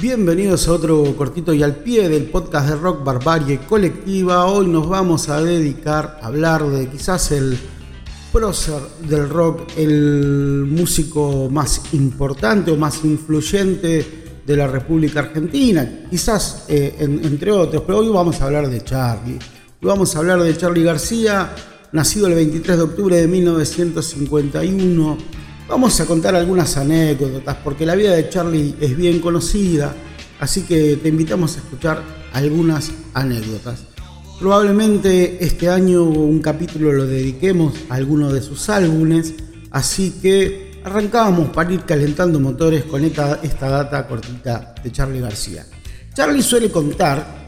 Bienvenidos a otro cortito y al pie del podcast de Rock Barbarie Colectiva. Hoy nos vamos a dedicar a hablar de quizás el prócer del rock, el músico más importante o más influyente de la República Argentina, quizás eh, entre otros, pero hoy vamos a hablar de Charlie. Hoy vamos a hablar de Charlie García, nacido el 23 de octubre de 1951 Vamos a contar algunas anécdotas porque la vida de Charlie es bien conocida, así que te invitamos a escuchar algunas anécdotas. Probablemente este año un capítulo lo dediquemos a alguno de sus álbumes, así que arrancábamos para ir calentando motores con esta, data cortita de Charlie García. Charlie suele contar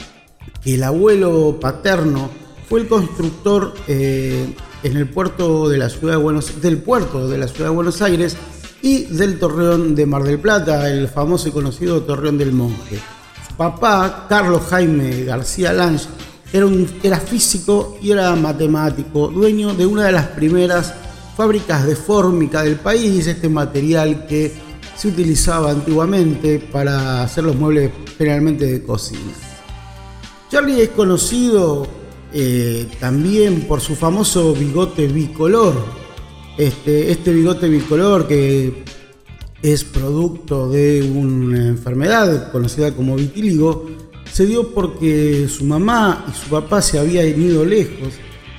que el abuelo paterno fue el constructor eh, en el puerto de la ciudad de Buenos, del puerto de la ciudad de Buenos Aires y del torreón de Mar del Plata, el famoso y conocido torreón del Monje. Su papá, Carlos Jaime García Lange, era, era físico y era matemático, dueño de una de las primeras fábricas de fórmica del país, este material que se utilizaba antiguamente para hacer los muebles generalmente de cocina. Charlie es conocido eh, también por su famoso bigote bicolor. Este, este bigote bicolor que es producto de una enfermedad conocida como vitíligo, se dio porque su mamá y su papá se habían ido lejos.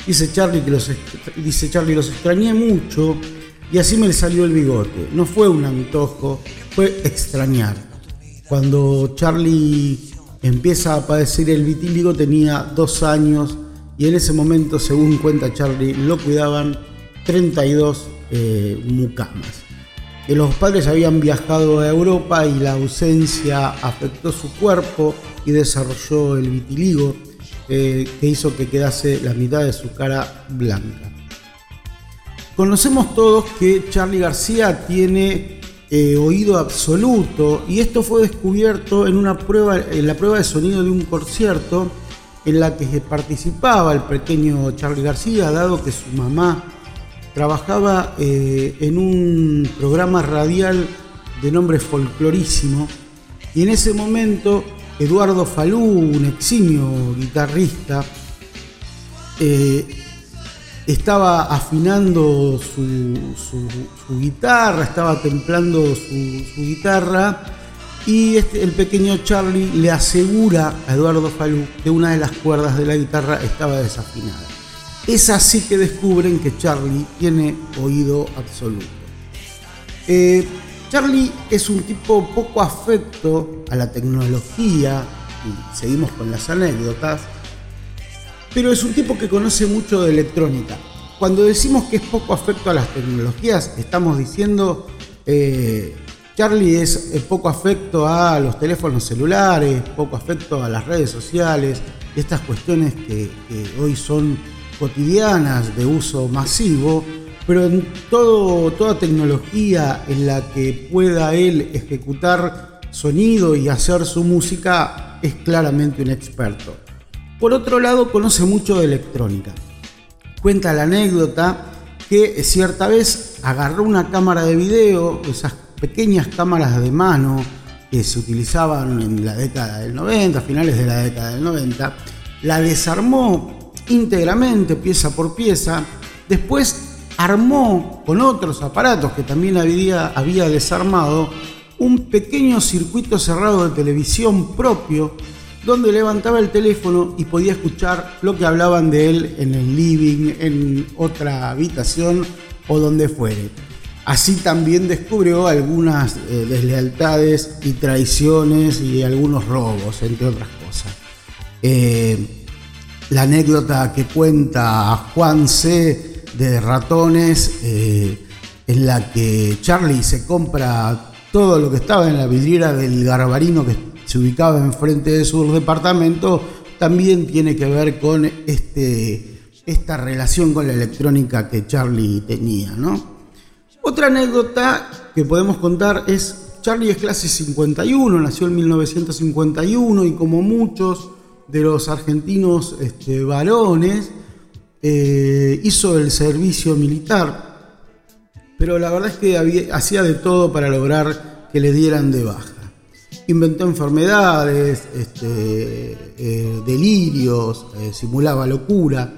Dice Charlie que los, dice Charlie, los extrañé mucho y así me salió el bigote. No fue un antojo, fue extrañar. Cuando Charlie empieza a padecer el vitíligo tenía dos años y en ese momento, según cuenta Charlie, lo cuidaban 32 eh, mucamas. Que los padres habían viajado a Europa y la ausencia afectó su cuerpo y desarrolló el vitiligo eh, que hizo que quedase la mitad de su cara blanca. Conocemos todos que Charlie García tiene eh, oído absoluto y esto fue descubierto en una prueba, en la prueba de sonido de un concierto en la que participaba el pequeño Charlie García, dado que su mamá trabajaba eh, en un programa radial de nombre folclorísimo, y en ese momento Eduardo Falú, un eximio guitarrista, eh, estaba afinando su, guitarra, estaba templando su guitarra y este, el pequeño Charlie le asegura a Eduardo Falú que una de las cuerdas de la guitarra estaba desafinada. Es así que descubren que Charlie tiene oído absoluto. Eh, Charlie es un tipo poco afecto a la tecnología, y seguimos con las anécdotas, pero es un tipo que conoce mucho de electrónica. Cuando decimos que es poco afecto a las tecnologías, estamos diciendo eh, Charlie es poco afecto a los teléfonos celulares, poco afecto a las redes sociales, estas cuestiones que, hoy son cotidianas de uso masivo, pero en toda tecnología en la que pueda él ejecutar sonido y hacer su música es claramente un experto. Por otro lado, conoce mucho de electrónica. Cuenta la anécdota que cierta vez agarró una cámara de video, esas pequeñas cámaras de mano que se utilizaban en la década del 90, finales de la década del 90, la desarmó íntegramente, pieza por pieza, después armó con otros aparatos que también había, desarmado un pequeño circuito cerrado de televisión propio donde levantaba el teléfono y podía escuchar lo que hablaban de él en el living, en otra habitación o donde fuere. Así también descubrió algunas eh, deslealtades y traiciones y algunos robos, entre otras cosas. Eh, la anécdota que cuenta Juan C. de ratones, eh, en la que Charlie se compra todo lo que estaba en la vidriera del garbarino que se ubicaba enfrente de su departamento, también tiene que ver con este, esta relación con la electrónica que Charlie tenía, ¿no? Otra anécdota que podemos contar es, Charlie es clase 51, nació en 1951 y como muchos de los argentinos este, varones, eh, hizo el servicio militar, pero la verdad es que hacía de todo para lograr que le dieran de baja. Inventó enfermedades, este, eh, delirios, eh, simulaba locura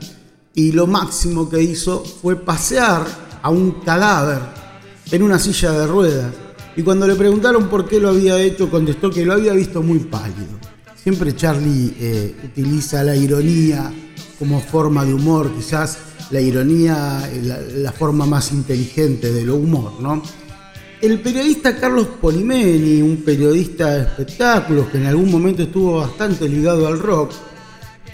y lo máximo que hizo fue pasear a un cadáver en una silla de ruedas. Y cuando le preguntaron por qué lo había hecho, contestó que lo había visto muy pálido. Siempre Charlie eh, utiliza la ironía como forma de humor, quizás la ironía la, la forma más inteligente de lo humor, ¿no? El periodista Carlos Polimeni, un periodista de espectáculos que en algún momento estuvo bastante ligado al rock,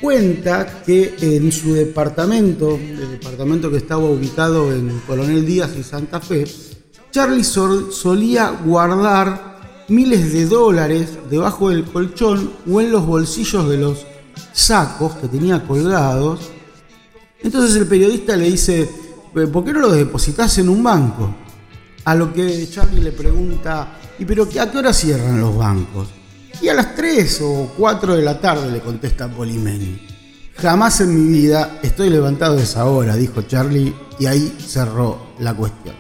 cuenta que en su departamento, el departamento que estaba ubicado en Coronel Díaz y Santa Fe, Charlie solía guardar miles de dólares debajo del colchón o en los bolsillos de los sacos que tenía colgados. Entonces el periodista le dice, ¿por qué no los depositas en un banco? A lo que Charlie le pregunta, ¿y pero a qué hora cierran los bancos? Y a las 3 o 4 de la tarde le contesta Polimeni. Jamás en mi vida estoy levantado a esa hora, dijo Charlie, y ahí cerró la cuestión.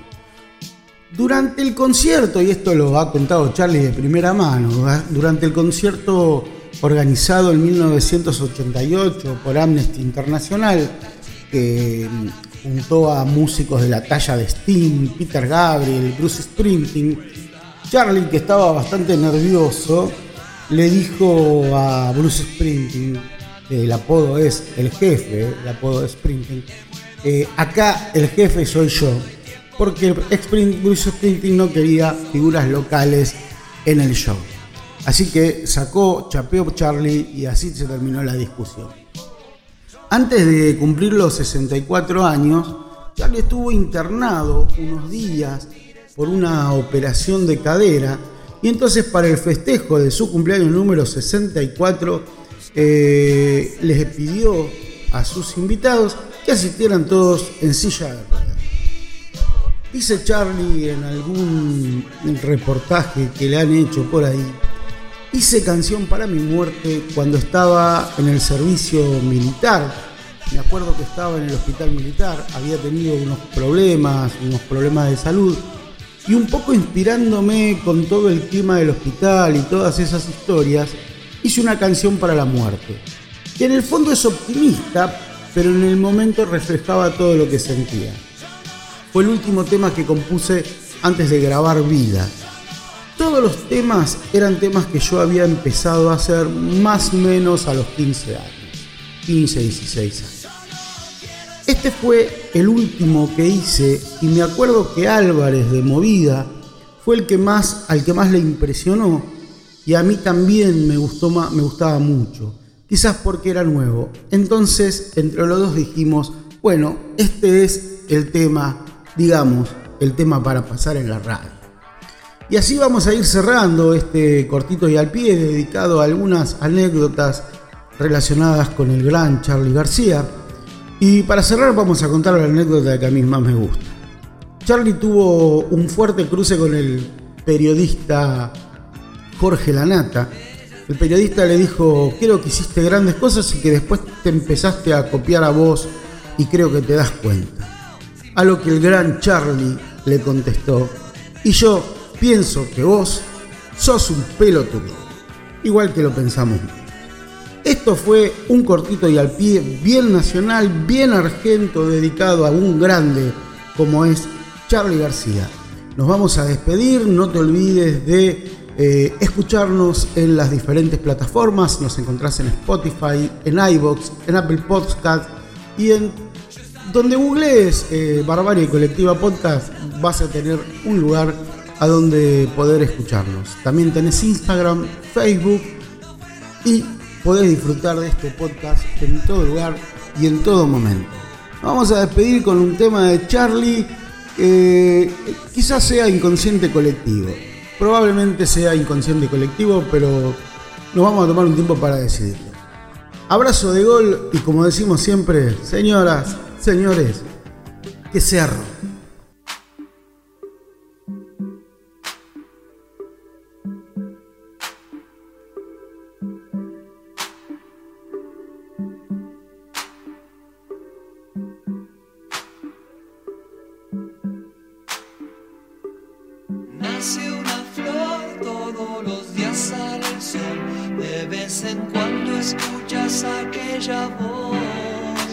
Durante el concierto, y esto lo ha contado Charlie de primera mano, durante el concierto organizado en 1988 por Amnesty International, que juntó a músicos de la talla de Sting, Peter Gabriel, Bruce Springsteen, Charlie, que estaba bastante nervioso, le dijo a Bruce Springsteen, el apodo es el jefe, el apodo de Springsteen, acá el jefe soy yo, porque Bruce Springsteen no quería figuras locales en el show. Así que sacó, chapeó Charlie y así se terminó la discusión. Antes de cumplir los 64 años, Charlie estuvo internado unos días por una operación de cadera y entonces para el festejo de su cumpleaños número 64 eh, les pidió a sus invitados que asistieran todos en silla de ruedas. Dice Charlie en algún reportaje que le han hecho por ahí Hice canción para mi muerte cuando estaba en el servicio militar. Me acuerdo que estaba en el hospital militar, había tenido unos problemas, unos problemas de salud. Y un poco inspirándome con todo el clima del hospital y todas esas historias, hice una canción para la muerte. Que en el fondo es optimista, pero en el momento reflejaba todo lo que sentía. Fue el último tema que compuse antes de grabar Vida todos los temas eran temas que yo había empezado a hacer más o menos a los 15 años, 15, 16 años. Este fue el último que hice y me acuerdo que Álvarez de Movida fue el que más, al que más le impresionó y a mí también me, gustó, me gustaba mucho, quizás porque era nuevo. Entonces, entre los dos dijimos, bueno, este es el tema, digamos, el tema para pasar en la radio. Y así vamos a ir cerrando este cortito y al pie dedicado a algunas anécdotas relacionadas con el gran Charlie García. Y para cerrar vamos a contar la anécdota que a mí más me gusta. Charlie tuvo un fuerte cruce con el periodista Jorge Lanata. El periodista le dijo, creo que hiciste grandes cosas y que después te empezaste a copiar a vos y creo que te das cuenta. A lo que el gran Charlie le contestó, y yo pienso que vos sos un pelotudo, igual que lo pensamos. Esto fue un cortito y al pie bien nacional, bien argento, dedicado a un grande como es Charlie García. Nos vamos a despedir, no te olvides de eh, escucharnos en las diferentes plataformas, nos encontrás en Spotify, en iBox, en Apple Podcast y en donde googlees eh, Barbarie Colectiva Podcast vas a tener un lugar a donde poder escucharnos. También tenés Instagram, Facebook y podés disfrutar de este podcast en todo lugar y en todo momento. Vamos a despedir con un tema de Charlie que quizás sea inconsciente colectivo. Probablemente sea inconsciente colectivo, pero nos vamos a tomar un tiempo para decidirlo. Abrazo de gol y como decimos siempre, señoras, señores, que cerro. Aquella voz,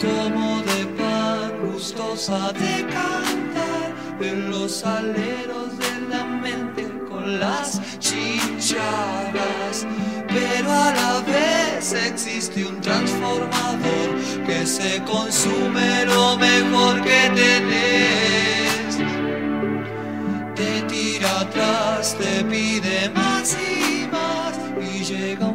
como de pan gustosa de cantar en los aleros de la mente con las chinchadas. Pero a la vez existe un transformador que se consume lo mejor que tenés atrás te pide más y más y llega un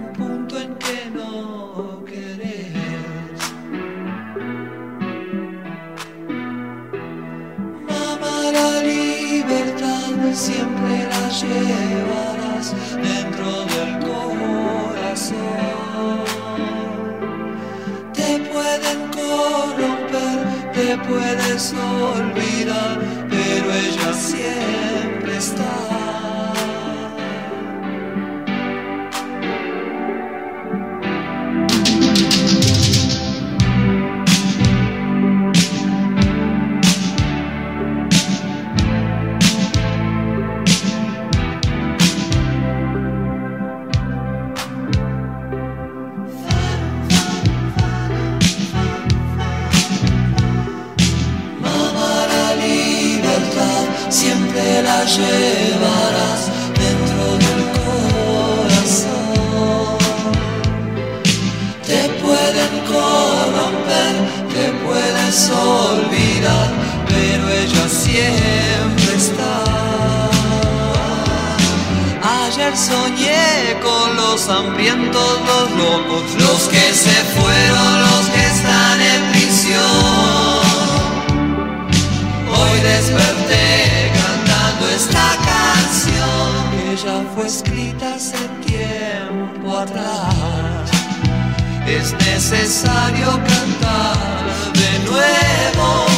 siempre la llevarás dentro del corazón. Te pueden corromper, te puedes olvidar, pero ella siempre está. Llevarás dentro del corazón. Te pueden corromper, te puedes olvidar, pero ella siempre está. Ayer soñé con los hambrientos, los locos, los que se fueron, los que están en prisión. Hoy desperté esta canción que ya fue escrita hace tiempo atrás. Es necesario cantar de nuevo